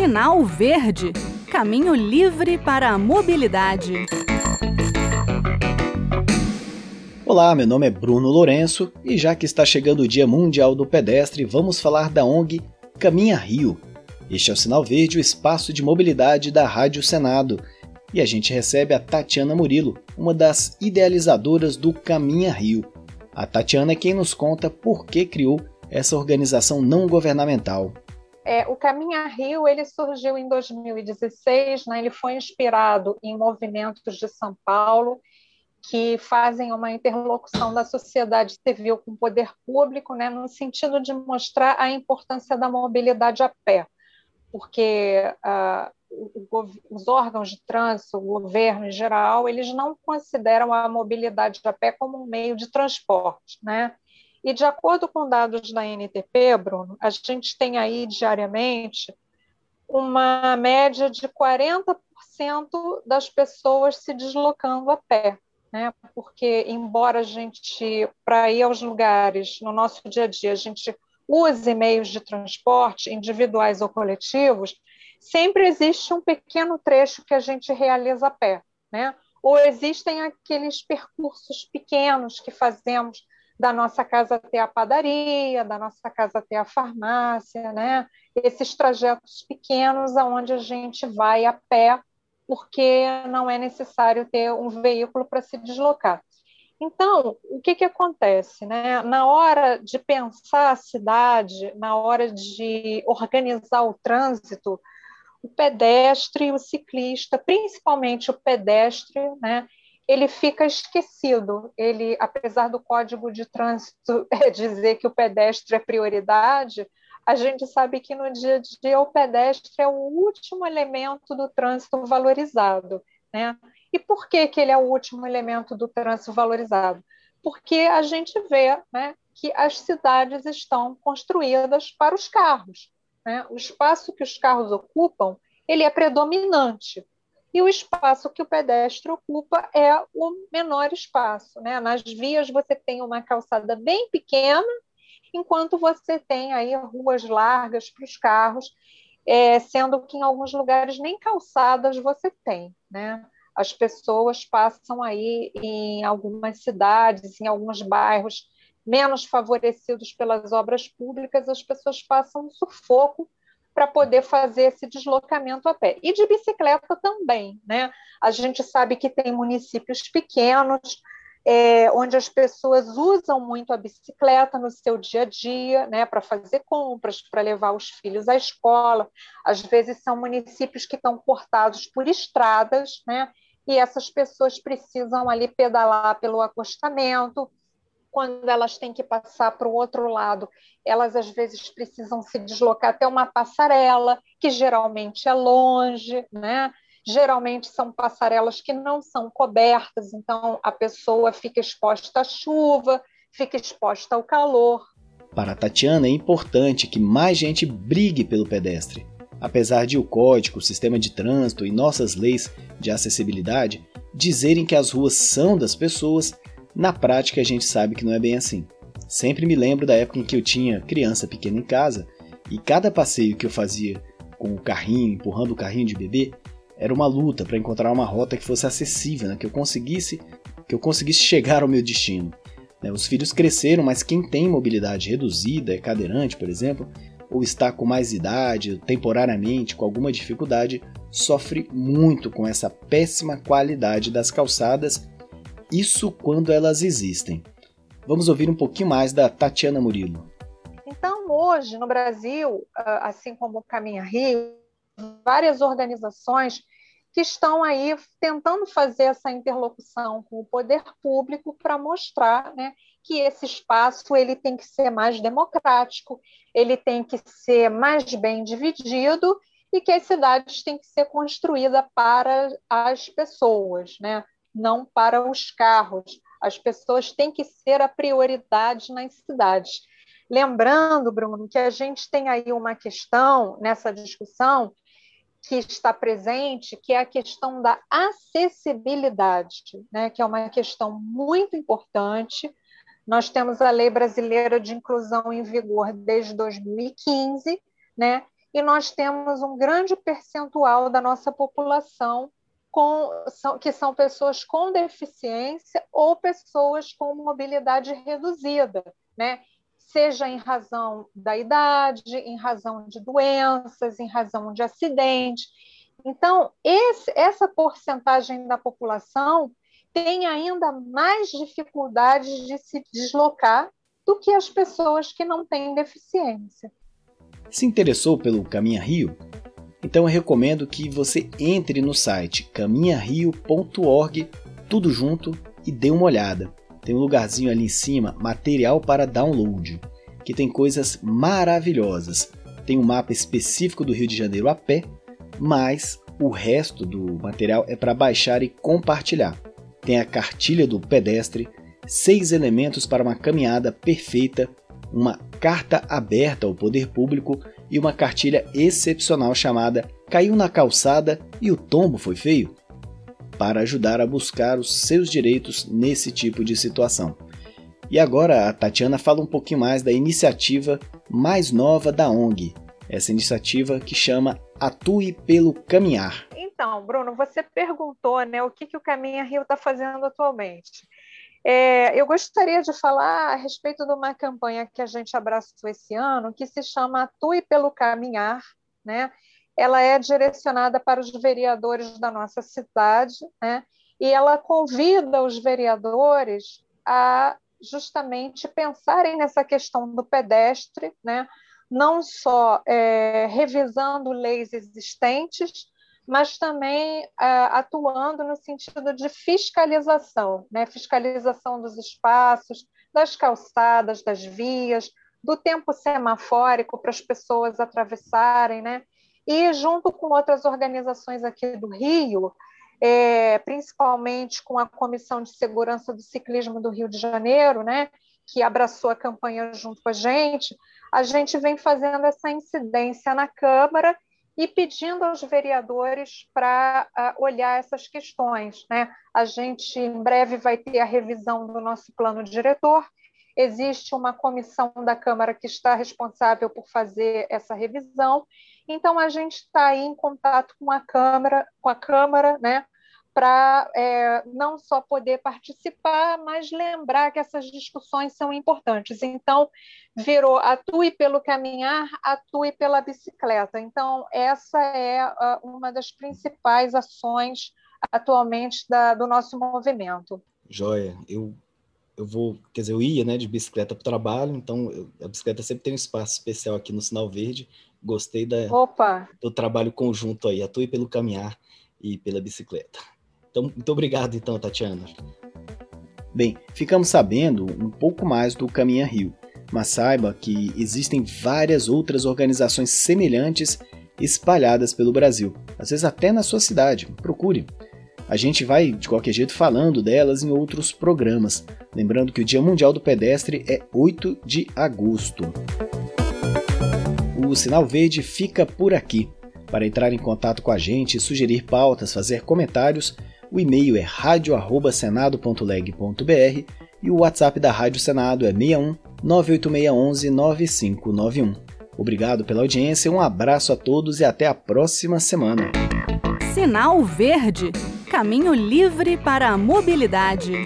Sinal Verde Caminho livre para a mobilidade. Olá, meu nome é Bruno Lourenço e já que está chegando o Dia Mundial do Pedestre, vamos falar da ONG Caminha Rio. Este é o Sinal Verde, o espaço de mobilidade da Rádio Senado. E a gente recebe a Tatiana Murilo, uma das idealizadoras do Caminha Rio. A Tatiana é quem nos conta por que criou essa organização não governamental. É, o Caminha Rio ele surgiu em 2016, né? ele foi inspirado em movimentos de São Paulo que fazem uma interlocução da sociedade civil com o poder público, né? no sentido de mostrar a importância da mobilidade a pé, porque o, os órgãos de trânsito, o governo em geral, eles não consideram a mobilidade a pé como um meio de transporte, né? E de acordo com dados da NTP, Bruno, a gente tem aí diariamente uma média de 40% das pessoas se deslocando a pé, né? Porque embora a gente para ir aos lugares no nosso dia a dia a gente use meios de transporte individuais ou coletivos, sempre existe um pequeno trecho que a gente realiza a pé, né? Ou existem aqueles percursos pequenos que fazemos da nossa casa até a padaria, da nossa casa até a farmácia, né? Esses trajetos pequenos aonde a gente vai a pé, porque não é necessário ter um veículo para se deslocar. Então, o que, que acontece? Né? Na hora de pensar a cidade, na hora de organizar o trânsito, o pedestre, o ciclista, principalmente o pedestre, né? Ele fica esquecido. Ele, apesar do Código de Trânsito dizer que o pedestre é prioridade, a gente sabe que no dia a dia o pedestre é o último elemento do trânsito valorizado, né? E por que, que ele é o último elemento do trânsito valorizado? Porque a gente vê né, que as cidades estão construídas para os carros. Né? O espaço que os carros ocupam ele é predominante e o espaço que o pedestre ocupa é o menor espaço. Né? Nas vias você tem uma calçada bem pequena, enquanto você tem aí ruas largas para os carros, é, sendo que em alguns lugares nem calçadas você tem. Né? As pessoas passam aí em algumas cidades, em alguns bairros menos favorecidos pelas obras públicas, as pessoas passam sufoco para poder fazer esse deslocamento a pé. E de bicicleta também, né? A gente sabe que tem municípios pequenos, é, onde as pessoas usam muito a bicicleta no seu dia a dia, né, para fazer compras, para levar os filhos à escola. Às vezes são municípios que estão cortados por estradas, né, e essas pessoas precisam ali pedalar pelo acostamento, quando elas têm que passar para o outro lado, elas às vezes precisam se deslocar até uma passarela, que geralmente é longe, né? Geralmente são passarelas que não são cobertas, então a pessoa fica exposta à chuva, fica exposta ao calor. Para Tatiana é importante que mais gente brigue pelo pedestre. Apesar de o código, o sistema de trânsito e nossas leis de acessibilidade dizerem que as ruas são das pessoas, na prática, a gente sabe que não é bem assim. Sempre me lembro da época em que eu tinha criança pequena em casa e cada passeio que eu fazia com o carrinho, empurrando o carrinho de bebê, era uma luta para encontrar uma rota que fosse acessível, né? que eu conseguisse que eu conseguisse chegar ao meu destino. Né? Os filhos cresceram, mas quem tem mobilidade reduzida, é cadeirante, por exemplo, ou está com mais idade, temporariamente com alguma dificuldade, sofre muito com essa péssima qualidade das calçadas isso quando elas existem. Vamos ouvir um pouquinho mais da Tatiana Murilo. Então, hoje, no Brasil, ah, assim como o Caminha Rio, várias organizações que estão aí tentando fazer essa interlocução com o poder público para mostrar né, que esse espaço ele tem que ser mais democrático, ele tem que ser mais bem dividido e que as cidades têm que ser construídas para as pessoas, né? Não para os carros. As pessoas têm que ser a prioridade nas cidades. Lembrando, Bruno, que a gente tem aí uma questão nessa discussão que está presente, que é a questão da acessibilidade, né? que é uma questão muito importante. Nós temos a Lei Brasileira de Inclusão em vigor desde 2015, né? e nós temos um grande percentual da nossa população com, são, que são pessoas com deficiência ou pessoas com mobilidade reduzida, né? seja em razão da idade, em razão de doenças, em razão de acidente. Então, esse, essa porcentagem da população tem ainda mais dificuldades de se deslocar do que as pessoas que não têm deficiência. Se interessou pelo Caminha Rio? Então eu recomendo que você entre no site caminhario.org, tudo junto, e dê uma olhada. Tem um lugarzinho ali em cima, material para download, que tem coisas maravilhosas. Tem um mapa específico do Rio de Janeiro a pé, mas o resto do material é para baixar e compartilhar. Tem a cartilha do pedestre, seis elementos para uma caminhada perfeita, uma carta aberta ao poder público e uma cartilha excepcional chamada Caiu na calçada e o tombo foi feio? Para ajudar a buscar os seus direitos nesse tipo de situação. E agora a Tatiana fala um pouquinho mais da iniciativa mais nova da ONG, essa iniciativa que chama Atue pelo Caminhar. Então, Bruno, você perguntou né, o que, que o Caminha Rio está fazendo atualmente. É, eu gostaria de falar a respeito de uma campanha que a gente abraçou esse ano, que se chama Atue pelo Caminhar. Né? Ela é direcionada para os vereadores da nossa cidade, né? e ela convida os vereadores a justamente pensarem nessa questão do pedestre, né? não só é, revisando leis existentes, mas também uh, atuando no sentido de fiscalização, né? fiscalização dos espaços, das calçadas, das vias, do tempo semafórico para as pessoas atravessarem, né? E junto com outras organizações aqui do Rio, é, principalmente com a Comissão de Segurança do Ciclismo do Rio de Janeiro, né? Que abraçou a campanha junto com a gente, a gente vem fazendo essa incidência na Câmara e pedindo aos vereadores para uh, olhar essas questões. Né? A gente, em breve, vai ter a revisão do nosso plano diretor. Existe uma comissão da Câmara que está responsável por fazer essa revisão. Então, a gente está em contato com a Câmara, com a Câmara, né? Para é, não só poder participar, mas lembrar que essas discussões são importantes. Então, virou atue pelo caminhar, atue pela bicicleta. Então, essa é uh, uma das principais ações atualmente da, do nosso movimento. Joia, eu eu vou, quer dizer, eu ia, né, de bicicleta para o trabalho, então eu, a bicicleta sempre tem um espaço especial aqui no Sinal Verde. Gostei da, Opa. do trabalho conjunto aí, atue pelo caminhar e pela bicicleta. Então, muito obrigado, então, Tatiana. Bem, ficamos sabendo um pouco mais do Caminha Rio, mas saiba que existem várias outras organizações semelhantes espalhadas pelo Brasil, às vezes até na sua cidade. Procure. A gente vai, de qualquer jeito, falando delas em outros programas. Lembrando que o Dia Mundial do Pedestre é 8 de agosto. O Sinal Verde fica por aqui. Para entrar em contato com a gente, sugerir pautas, fazer comentários, o e-mail é radio@senado.leg.br e o WhatsApp da Rádio Senado é 61 98611 9591. Obrigado pela audiência, um abraço a todos e até a próxima semana. Sinal Verde Caminho livre para a mobilidade.